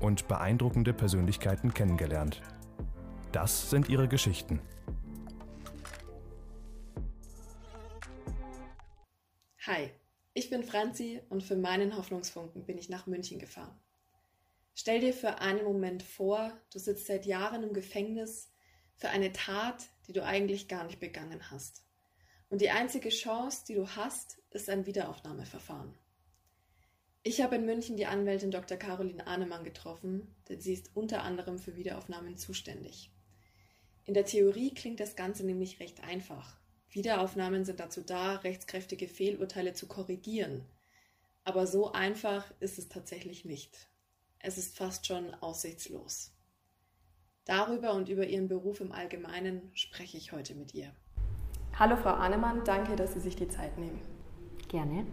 und beeindruckende Persönlichkeiten kennengelernt. Das sind ihre Geschichten. Hi, ich bin Franzi und für meinen Hoffnungsfunken bin ich nach München gefahren. Stell dir für einen Moment vor, du sitzt seit Jahren im Gefängnis für eine Tat, die du eigentlich gar nicht begangen hast. Und die einzige Chance, die du hast, ist ein Wiederaufnahmeverfahren. Ich habe in München die Anwältin Dr. Caroline Ahnemann getroffen, denn sie ist unter anderem für Wiederaufnahmen zuständig. In der Theorie klingt das Ganze nämlich recht einfach. Wiederaufnahmen sind dazu da, rechtskräftige Fehlurteile zu korrigieren. Aber so einfach ist es tatsächlich nicht. Es ist fast schon aussichtslos. Darüber und über Ihren Beruf im Allgemeinen spreche ich heute mit ihr. Hallo Frau Ahnemann, danke, dass Sie sich die Zeit nehmen. Gerne.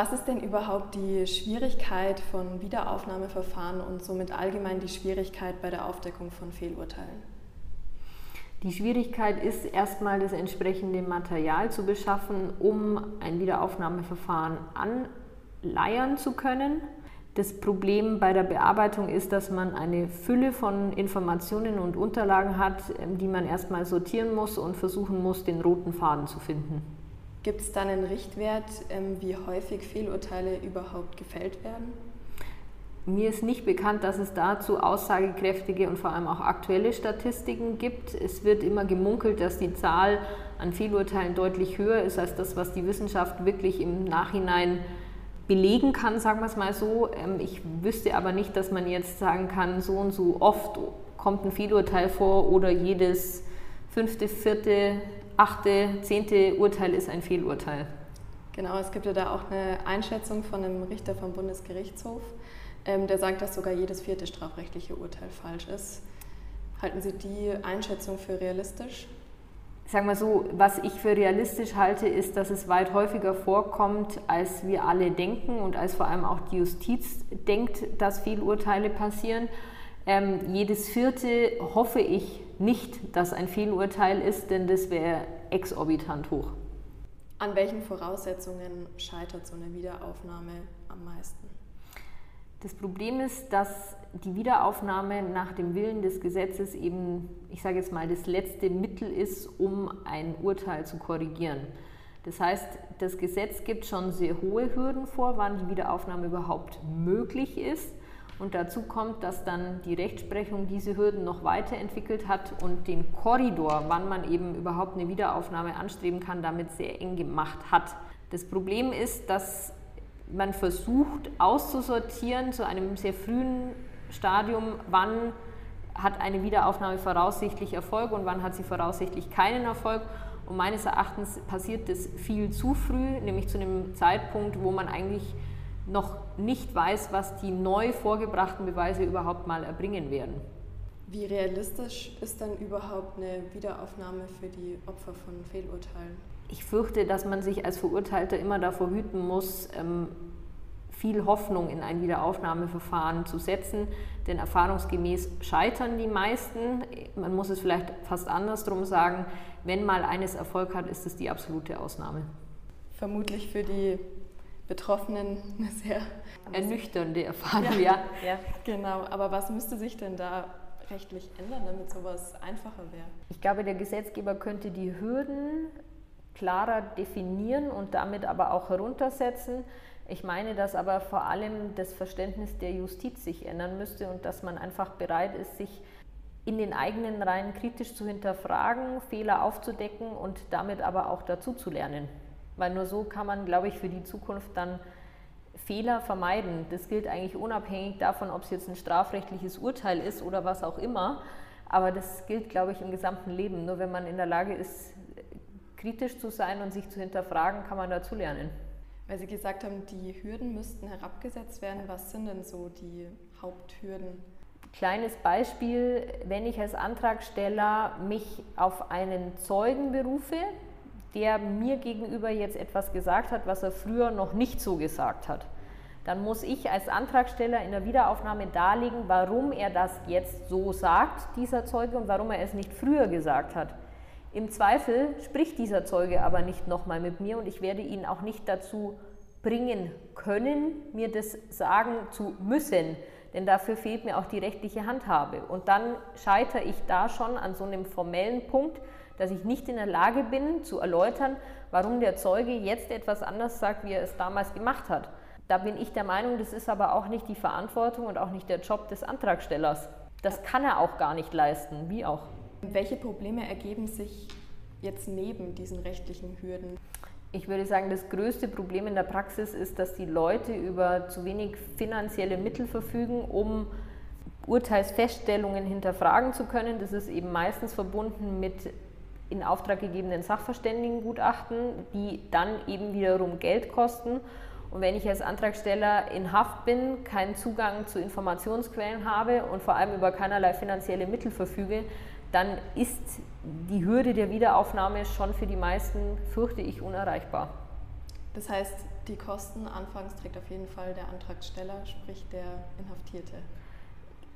Was ist denn überhaupt die Schwierigkeit von Wiederaufnahmeverfahren und somit allgemein die Schwierigkeit bei der Aufdeckung von Fehlurteilen? Die Schwierigkeit ist erstmal das entsprechende Material zu beschaffen, um ein Wiederaufnahmeverfahren anleiern zu können. Das Problem bei der Bearbeitung ist, dass man eine Fülle von Informationen und Unterlagen hat, die man erstmal sortieren muss und versuchen muss, den roten Faden zu finden. Gibt es dann einen Richtwert, ähm, wie häufig Fehlurteile überhaupt gefällt werden? Mir ist nicht bekannt, dass es dazu aussagekräftige und vor allem auch aktuelle Statistiken gibt. Es wird immer gemunkelt, dass die Zahl an Fehlurteilen deutlich höher ist als das, was die Wissenschaft wirklich im Nachhinein belegen kann, sagen wir es mal so. Ähm, ich wüsste aber nicht, dass man jetzt sagen kann, so und so oft kommt ein Fehlurteil vor oder jedes fünfte, vierte achte, zehnte Urteil ist ein Fehlurteil. Genau, es gibt ja da auch eine Einschätzung von einem Richter vom Bundesgerichtshof, ähm, der sagt, dass sogar jedes vierte strafrechtliche Urteil falsch ist. Halten Sie die Einschätzung für realistisch? Sagen wir so, was ich für realistisch halte, ist, dass es weit häufiger vorkommt, als wir alle denken und als vor allem auch die Justiz denkt, dass Fehlurteile passieren. Ähm, jedes vierte hoffe ich nicht, dass ein Fehlurteil ist, denn das wäre exorbitant hoch. An welchen Voraussetzungen scheitert so eine Wiederaufnahme am meisten? Das Problem ist, dass die Wiederaufnahme nach dem Willen des Gesetzes eben, ich sage jetzt mal, das letzte Mittel ist, um ein Urteil zu korrigieren. Das heißt, das Gesetz gibt schon sehr hohe Hürden vor, wann die Wiederaufnahme überhaupt möglich ist. Und dazu kommt, dass dann die Rechtsprechung diese Hürden noch weiterentwickelt hat und den Korridor, wann man eben überhaupt eine Wiederaufnahme anstreben kann, damit sehr eng gemacht hat. Das Problem ist, dass man versucht auszusortieren zu einem sehr frühen Stadium, wann hat eine Wiederaufnahme voraussichtlich Erfolg und wann hat sie voraussichtlich keinen Erfolg. Und meines Erachtens passiert das viel zu früh, nämlich zu einem Zeitpunkt, wo man eigentlich noch nicht weiß, was die neu vorgebrachten Beweise überhaupt mal erbringen werden. Wie realistisch ist dann überhaupt eine Wiederaufnahme für die Opfer von Fehlurteilen? Ich fürchte, dass man sich als Verurteilter immer davor hüten muss, ähm, viel Hoffnung in ein Wiederaufnahmeverfahren zu setzen, denn erfahrungsgemäß scheitern die meisten. Man muss es vielleicht fast andersrum sagen, wenn mal eines Erfolg hat, ist es die absolute Ausnahme. Vermutlich für die Betroffenen eine sehr ernüchternde Erfahrung, ja. ja. Genau, aber was müsste sich denn da rechtlich ändern, damit sowas einfacher wäre? Ich glaube, der Gesetzgeber könnte die Hürden klarer definieren und damit aber auch heruntersetzen. Ich meine, dass aber vor allem das Verständnis der Justiz sich ändern müsste und dass man einfach bereit ist, sich in den eigenen Reihen kritisch zu hinterfragen, Fehler aufzudecken und damit aber auch dazu zu lernen. Weil nur so kann man, glaube ich, für die Zukunft dann Fehler vermeiden. Das gilt eigentlich unabhängig davon, ob es jetzt ein strafrechtliches Urteil ist oder was auch immer. Aber das gilt, glaube ich, im gesamten Leben. Nur wenn man in der Lage ist, kritisch zu sein und sich zu hinterfragen, kann man dazu lernen. Weil Sie gesagt haben, die Hürden müssten herabgesetzt werden. Was sind denn so die Haupthürden? Kleines Beispiel, wenn ich als Antragsteller mich auf einen Zeugen berufe, der mir gegenüber jetzt etwas gesagt hat, was er früher noch nicht so gesagt hat, dann muss ich als Antragsteller in der Wiederaufnahme darlegen, warum er das jetzt so sagt, dieser Zeuge, und warum er es nicht früher gesagt hat. Im Zweifel spricht dieser Zeuge aber nicht nochmal mit mir und ich werde ihn auch nicht dazu bringen können, mir das sagen zu müssen, denn dafür fehlt mir auch die rechtliche Handhabe. Und dann scheitere ich da schon an so einem formellen Punkt, dass ich nicht in der Lage bin zu erläutern, warum der Zeuge jetzt etwas anders sagt, wie er es damals gemacht hat. Da bin ich der Meinung, das ist aber auch nicht die Verantwortung und auch nicht der Job des Antragstellers. Das kann er auch gar nicht leisten, wie auch. Welche Probleme ergeben sich jetzt neben diesen rechtlichen Hürden? Ich würde sagen, das größte Problem in der Praxis ist, dass die Leute über zu wenig finanzielle Mittel verfügen, um Urteilsfeststellungen hinterfragen zu können. Das ist eben meistens verbunden mit in Auftrag gegebenen Sachverständigengutachten, die dann eben wiederum Geld kosten. Und wenn ich als Antragsteller in Haft bin, keinen Zugang zu Informationsquellen habe und vor allem über keinerlei finanzielle Mittel verfüge, dann ist die Hürde der Wiederaufnahme schon für die meisten, fürchte ich, unerreichbar. Das heißt, die Kosten anfangs trägt auf jeden Fall der Antragsteller, sprich der Inhaftierte.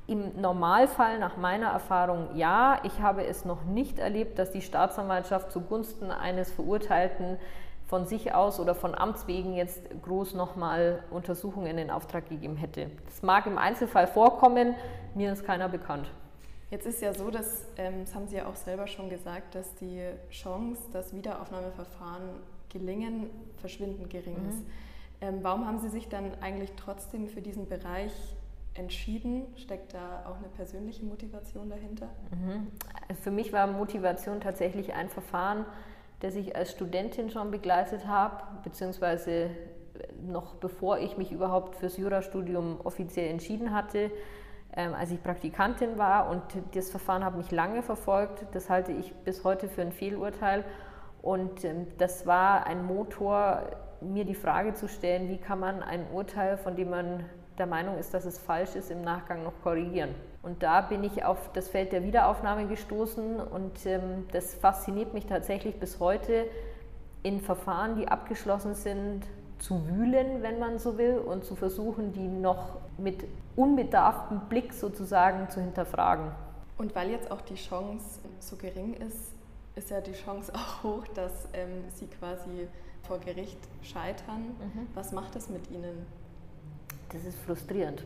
Im Normalfall, nach meiner Erfahrung, ja. Ich habe es noch nicht erlebt, dass die Staatsanwaltschaft zugunsten eines Verurteilten von sich aus oder von Amts wegen jetzt groß nochmal Untersuchungen in Auftrag gegeben hätte. Das mag im Einzelfall vorkommen, mir ist keiner bekannt. Jetzt ist ja so, dass, ähm, das haben Sie ja auch selber schon gesagt, dass die Chance, dass Wiederaufnahmeverfahren gelingen, verschwindend gering mhm. ist. Ähm, warum haben Sie sich dann eigentlich trotzdem für diesen Bereich entschieden? Steckt da auch eine persönliche Motivation dahinter? Mhm. Für mich war Motivation tatsächlich ein Verfahren, das ich als Studentin schon begleitet habe, beziehungsweise noch bevor ich mich überhaupt fürs Jurastudium offiziell entschieden hatte, ähm, als ich Praktikantin war. Und das Verfahren hat mich lange verfolgt. Das halte ich bis heute für ein Fehlurteil. Und ähm, das war ein Motor, mir die Frage zu stellen, wie kann man ein Urteil, von dem man der Meinung ist, dass es falsch ist, im Nachgang noch korrigieren. Und da bin ich auf das Feld der Wiederaufnahme gestoßen und ähm, das fasziniert mich tatsächlich bis heute, in Verfahren, die abgeschlossen sind, zu wühlen, wenn man so will, und zu versuchen, die noch mit unbedarftem Blick sozusagen zu hinterfragen. Und weil jetzt auch die Chance so gering ist, ist ja die Chance auch hoch, dass ähm, Sie quasi vor Gericht scheitern. Mhm. Was macht das mit Ihnen? Das ist frustrierend.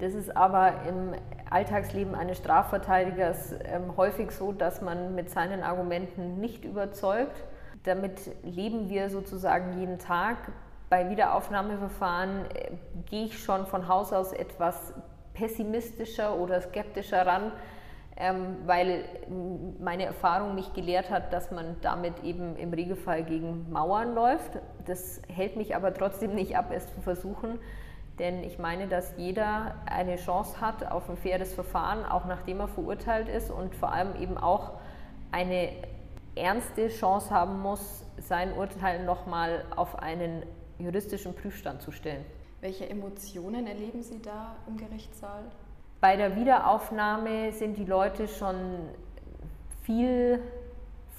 Das ist aber im Alltagsleben eines Strafverteidigers ähm, häufig so, dass man mit seinen Argumenten nicht überzeugt. Damit leben wir sozusagen jeden Tag. Bei Wiederaufnahmeverfahren äh, gehe ich schon von Haus aus etwas pessimistischer oder skeptischer ran, ähm, weil meine Erfahrung mich gelehrt hat, dass man damit eben im Regelfall gegen Mauern läuft. Das hält mich aber trotzdem nicht ab, es zu versuchen. Denn ich meine, dass jeder eine Chance hat auf ein faires Verfahren, auch nachdem er verurteilt ist und vor allem eben auch eine ernste Chance haben muss, sein Urteil nochmal auf einen juristischen Prüfstand zu stellen. Welche Emotionen erleben Sie da im Gerichtssaal? Bei der Wiederaufnahme sind die Leute schon viel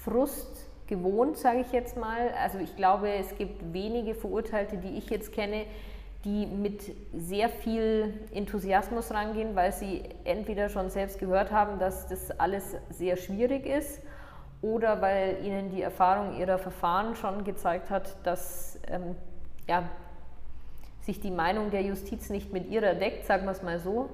Frust gewohnt, sage ich jetzt mal. Also ich glaube, es gibt wenige Verurteilte, die ich jetzt kenne, die mit sehr viel Enthusiasmus rangehen, weil sie entweder schon selbst gehört haben, dass das alles sehr schwierig ist oder weil ihnen die Erfahrung ihrer Verfahren schon gezeigt hat, dass ähm, ja, sich die Meinung der Justiz nicht mit ihrer deckt, sagen wir es mal so.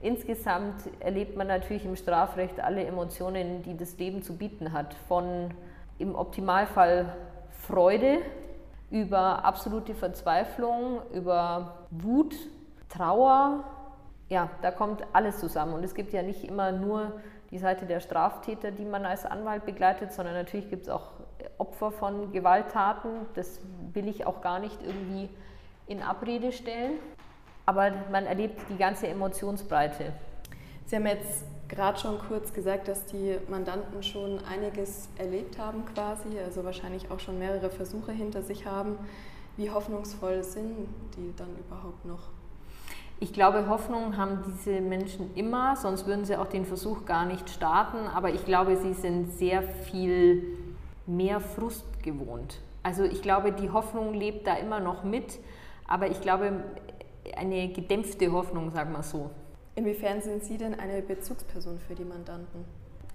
Insgesamt erlebt man natürlich im Strafrecht alle Emotionen, die das Leben zu bieten hat. Von im Optimalfall Freude über absolute Verzweiflung, über Wut, Trauer. Ja, da kommt alles zusammen. Und es gibt ja nicht immer nur die Seite der Straftäter, die man als Anwalt begleitet, sondern natürlich gibt es auch Opfer von Gewalttaten. Das will ich auch gar nicht irgendwie in Abrede stellen. Aber man erlebt die ganze Emotionsbreite. Sie haben jetzt gerade schon kurz gesagt, dass die Mandanten schon einiges erlebt haben quasi, also wahrscheinlich auch schon mehrere Versuche hinter sich haben. Wie hoffnungsvoll sind die dann überhaupt noch? Ich glaube, Hoffnung haben diese Menschen immer, sonst würden sie auch den Versuch gar nicht starten. Aber ich glaube, sie sind sehr viel mehr Frust gewohnt. Also ich glaube, die Hoffnung lebt da immer noch mit, aber ich glaube, eine gedämpfte Hoffnung, sagen wir so. Inwiefern sind Sie denn eine Bezugsperson für die Mandanten?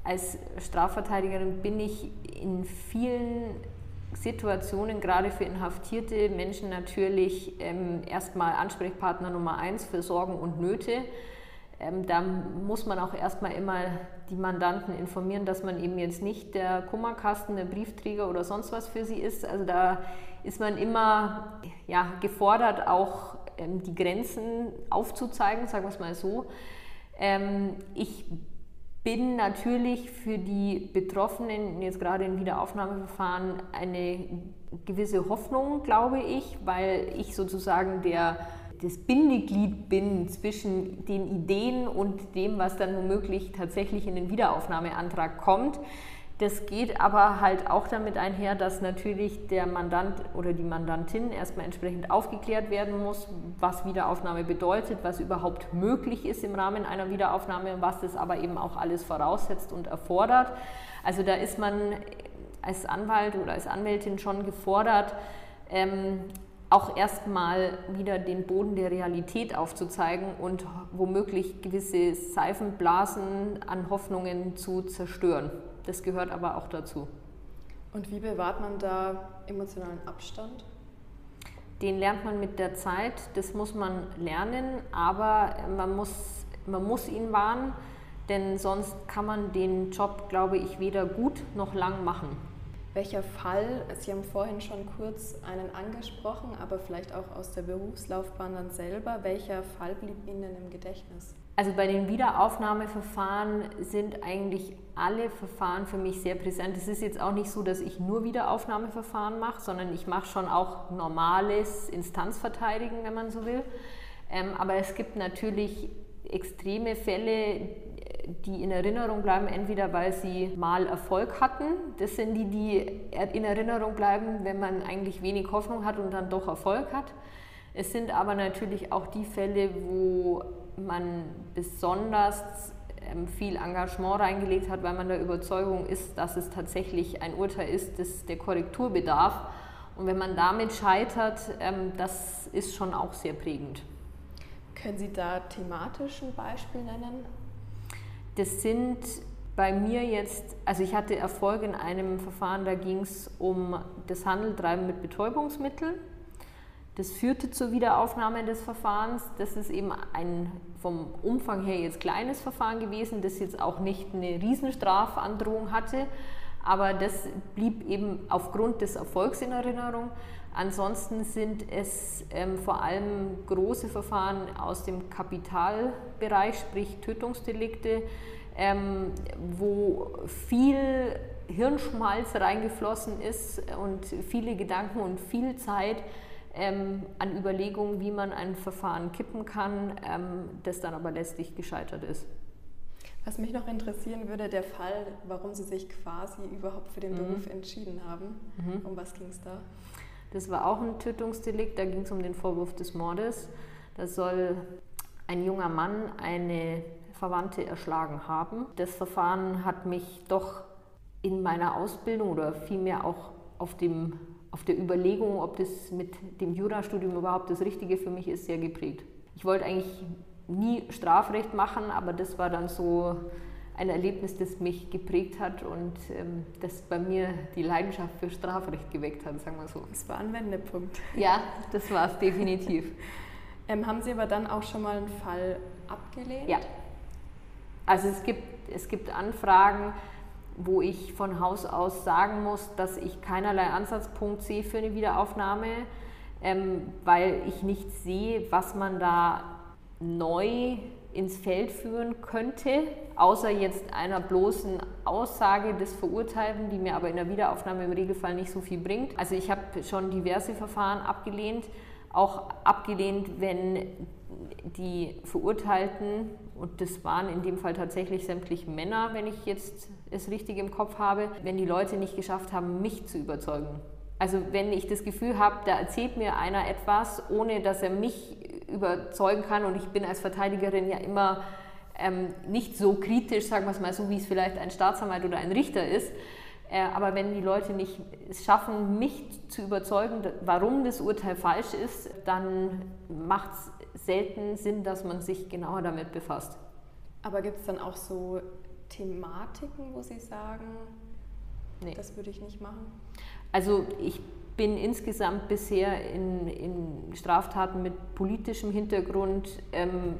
Als Strafverteidigerin bin ich in vielen Situationen, gerade für inhaftierte Menschen, natürlich ähm, erstmal Ansprechpartner Nummer eins für Sorgen und Nöte. Ähm, da muss man auch erstmal immer die Mandanten informieren, dass man eben jetzt nicht der Kummerkasten, der Briefträger oder sonst was für sie ist. Also da ist man immer ja, gefordert, auch ähm, die Grenzen aufzuzeigen, sagen wir es mal so. Ähm, ich bin natürlich für die Betroffenen, jetzt gerade im Wiederaufnahmeverfahren, eine gewisse Hoffnung, glaube ich, weil ich sozusagen der, das Bindeglied bin zwischen den Ideen und dem, was dann womöglich tatsächlich in den Wiederaufnahmeantrag kommt. Das geht aber halt auch damit einher, dass natürlich der Mandant oder die Mandantin erstmal entsprechend aufgeklärt werden muss, was Wiederaufnahme bedeutet, was überhaupt möglich ist im Rahmen einer Wiederaufnahme, was das aber eben auch alles voraussetzt und erfordert. Also da ist man als Anwalt oder als Anwältin schon gefordert, ähm, auch erstmal wieder den Boden der Realität aufzuzeigen und womöglich gewisse Seifenblasen an Hoffnungen zu zerstören. Das gehört aber auch dazu. Und wie bewahrt man da emotionalen Abstand? Den lernt man mit der Zeit, das muss man lernen, aber man muss, man muss ihn wahren, denn sonst kann man den Job, glaube ich, weder gut noch lang machen. Welcher Fall, Sie haben vorhin schon kurz einen angesprochen, aber vielleicht auch aus der Berufslaufbahn dann selber, welcher Fall blieb Ihnen im Gedächtnis? Also bei den Wiederaufnahmeverfahren sind eigentlich alle Verfahren für mich sehr präsent. Es ist jetzt auch nicht so, dass ich nur Wiederaufnahmeverfahren mache, sondern ich mache schon auch normales Instanzverteidigen, wenn man so will. Ähm, aber es gibt natürlich extreme Fälle, die in Erinnerung bleiben, entweder weil sie mal Erfolg hatten. Das sind die, die in Erinnerung bleiben, wenn man eigentlich wenig Hoffnung hat und dann doch Erfolg hat. Es sind aber natürlich auch die Fälle, wo man besonders ähm, viel Engagement reingelegt hat, weil man der Überzeugung ist, dass es tatsächlich ein Urteil ist, das der Korrektur bedarf. Und wenn man damit scheitert, ähm, das ist schon auch sehr prägend. Können Sie da thematisch ein Beispiel nennen? Das sind bei mir jetzt, also ich hatte Erfolg in einem Verfahren, da ging es um das Handeltreiben mit Betäubungsmitteln. Das führte zur Wiederaufnahme des Verfahrens. Das ist eben ein vom Umfang her jetzt kleines Verfahren gewesen, das jetzt auch nicht eine Riesenstrafandrohung hatte, aber das blieb eben aufgrund des Erfolgs in Erinnerung. Ansonsten sind es ähm, vor allem große Verfahren aus dem Kapitalbereich, sprich Tötungsdelikte, ähm, wo viel Hirnschmalz reingeflossen ist und viele Gedanken und viel Zeit ähm, an Überlegungen, wie man ein Verfahren kippen kann, ähm, das dann aber letztlich gescheitert ist. Was mich noch interessieren würde, der Fall, warum Sie sich quasi überhaupt für den mhm. Beruf entschieden haben. Mhm. Um was ging es da? Das war auch ein Tötungsdelikt, da ging es um den Vorwurf des Mordes. Da soll ein junger Mann eine Verwandte erschlagen haben. Das Verfahren hat mich doch in meiner Ausbildung oder vielmehr auch auf dem auf der Überlegung, ob das mit dem Jurastudium überhaupt das Richtige für mich ist, sehr geprägt. Ich wollte eigentlich nie Strafrecht machen, aber das war dann so ein Erlebnis, das mich geprägt hat und ähm, das bei mir die Leidenschaft für Strafrecht geweckt hat, sagen wir so. Das war ein Wendepunkt. Ja, das war es definitiv. ähm, haben Sie aber dann auch schon mal einen Fall abgelehnt? Ja. Also es gibt, es gibt Anfragen, wo ich von Haus aus sagen muss, dass ich keinerlei Ansatzpunkt sehe für eine Wiederaufnahme, ähm, weil ich nicht sehe, was man da neu ins Feld führen könnte, außer jetzt einer bloßen Aussage des Verurteilten, die mir aber in der Wiederaufnahme im Regelfall nicht so viel bringt. Also ich habe schon diverse Verfahren abgelehnt, auch abgelehnt, wenn die Verurteilten, und das waren in dem Fall tatsächlich sämtlich Männer, wenn ich jetzt es richtig im Kopf habe, wenn die Leute nicht geschafft haben, mich zu überzeugen. Also wenn ich das Gefühl habe, da erzählt mir einer etwas, ohne dass er mich überzeugen kann und ich bin als Verteidigerin ja immer ähm, nicht so kritisch, sagen wir es mal so, wie es vielleicht ein Staatsanwalt oder ein Richter ist. Äh, aber wenn die Leute nicht es schaffen, mich zu überzeugen, warum das Urteil falsch ist, dann macht es selten Sinn, dass man sich genauer damit befasst. Aber gibt es dann auch so Thematiken, wo Sie sagen, nee. das würde ich nicht machen? Also ich bin insgesamt bisher in, in Straftaten mit politischem Hintergrund ähm,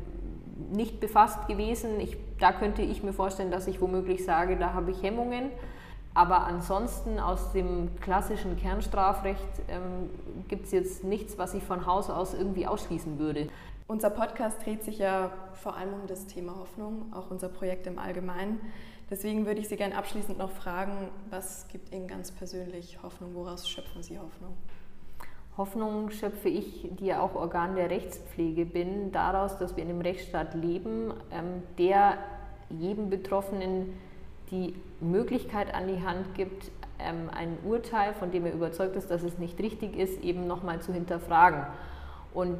nicht befasst gewesen. Ich, da könnte ich mir vorstellen, dass ich womöglich sage, da habe ich Hemmungen. Aber ansonsten aus dem klassischen Kernstrafrecht ähm, gibt es jetzt nichts, was ich von Haus aus irgendwie ausschließen würde. Unser Podcast dreht sich ja vor allem um das Thema Hoffnung, auch unser Projekt im Allgemeinen. Deswegen würde ich Sie gerne abschließend noch fragen, was gibt Ihnen ganz persönlich Hoffnung? Woraus schöpfen Sie Hoffnung? Hoffnung schöpfe ich, die ja auch Organ der Rechtspflege bin, daraus, dass wir in einem Rechtsstaat leben, ähm, der jedem Betroffenen die Möglichkeit an die Hand gibt, ähm, ein Urteil, von dem er überzeugt ist, dass es nicht richtig ist, eben nochmal zu hinterfragen. Und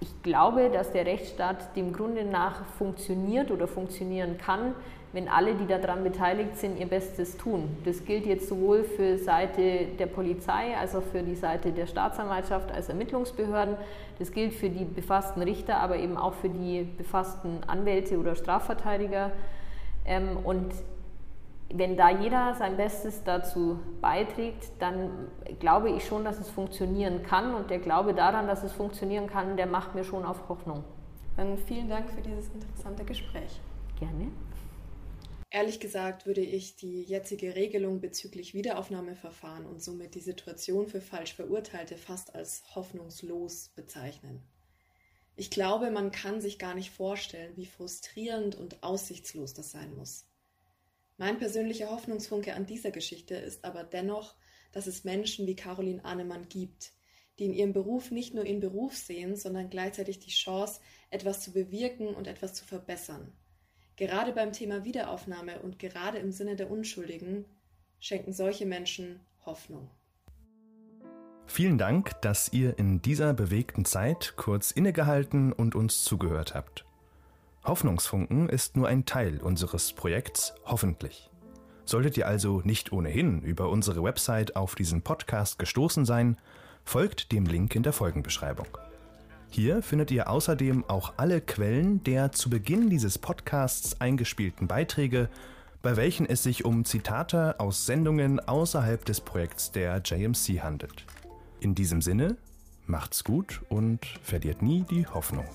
ich glaube, dass der Rechtsstaat dem Grunde nach funktioniert oder funktionieren kann, wenn alle, die daran beteiligt sind, ihr Bestes tun. Das gilt jetzt sowohl für Seite der Polizei als auch für die Seite der Staatsanwaltschaft als Ermittlungsbehörden. Das gilt für die befassten Richter, aber eben auch für die befassten Anwälte oder Strafverteidiger. Ähm, und wenn da jeder sein Bestes dazu beiträgt, dann glaube ich schon, dass es funktionieren kann. Und der Glaube daran, dass es funktionieren kann, der macht mir schon auf Hoffnung. Dann vielen Dank für dieses interessante Gespräch. Gerne. Ehrlich gesagt würde ich die jetzige Regelung bezüglich Wiederaufnahmeverfahren und somit die Situation für falsch Verurteilte fast als hoffnungslos bezeichnen. Ich glaube, man kann sich gar nicht vorstellen, wie frustrierend und aussichtslos das sein muss. Mein persönlicher Hoffnungsfunke an dieser Geschichte ist aber dennoch, dass es Menschen wie Caroline Ahnemann gibt, die in ihrem Beruf nicht nur ihren Beruf sehen, sondern gleichzeitig die Chance, etwas zu bewirken und etwas zu verbessern. Gerade beim Thema Wiederaufnahme und gerade im Sinne der Unschuldigen schenken solche Menschen Hoffnung. Vielen Dank, dass ihr in dieser bewegten Zeit kurz innegehalten und uns zugehört habt. Hoffnungsfunken ist nur ein Teil unseres Projekts Hoffentlich. Solltet ihr also nicht ohnehin über unsere Website auf diesen Podcast gestoßen sein, folgt dem Link in der Folgenbeschreibung. Hier findet ihr außerdem auch alle Quellen der zu Beginn dieses Podcasts eingespielten Beiträge, bei welchen es sich um Zitate aus Sendungen außerhalb des Projekts der JMC handelt. In diesem Sinne, macht's gut und verliert nie die Hoffnung.